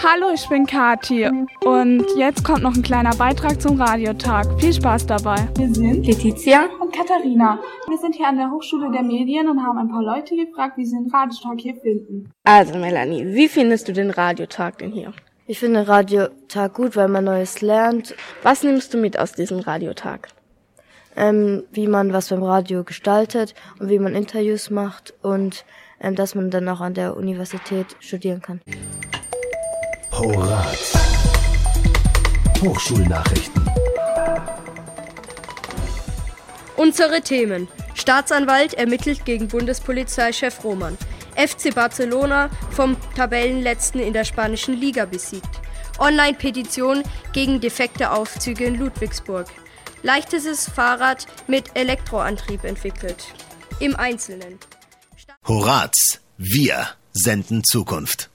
Hallo, ich bin Kati und jetzt kommt noch ein kleiner Beitrag zum Radiotag. Viel Spaß dabei. Wir sind Letizia und Katharina. Wir sind hier an der Hochschule der Medien und haben ein paar Leute gefragt, wie sie den Radiotag hier finden. Also Melanie, wie findest du den Radiotag denn hier? Ich finde den Radiotag gut, weil man Neues lernt. Was nimmst du mit aus diesem Radiotag? Ähm, wie man was beim Radio gestaltet und wie man Interviews macht und ähm, dass man dann auch an der Universität studieren kann. Horaz. Hochschulnachrichten. Unsere Themen. Staatsanwalt ermittelt gegen Bundespolizeichef Roman. FC Barcelona vom Tabellenletzten in der spanischen Liga besiegt. Online-Petition gegen defekte Aufzüge in Ludwigsburg. Leichtes Fahrrad mit Elektroantrieb entwickelt. Im Einzelnen. Horaz. Wir senden Zukunft.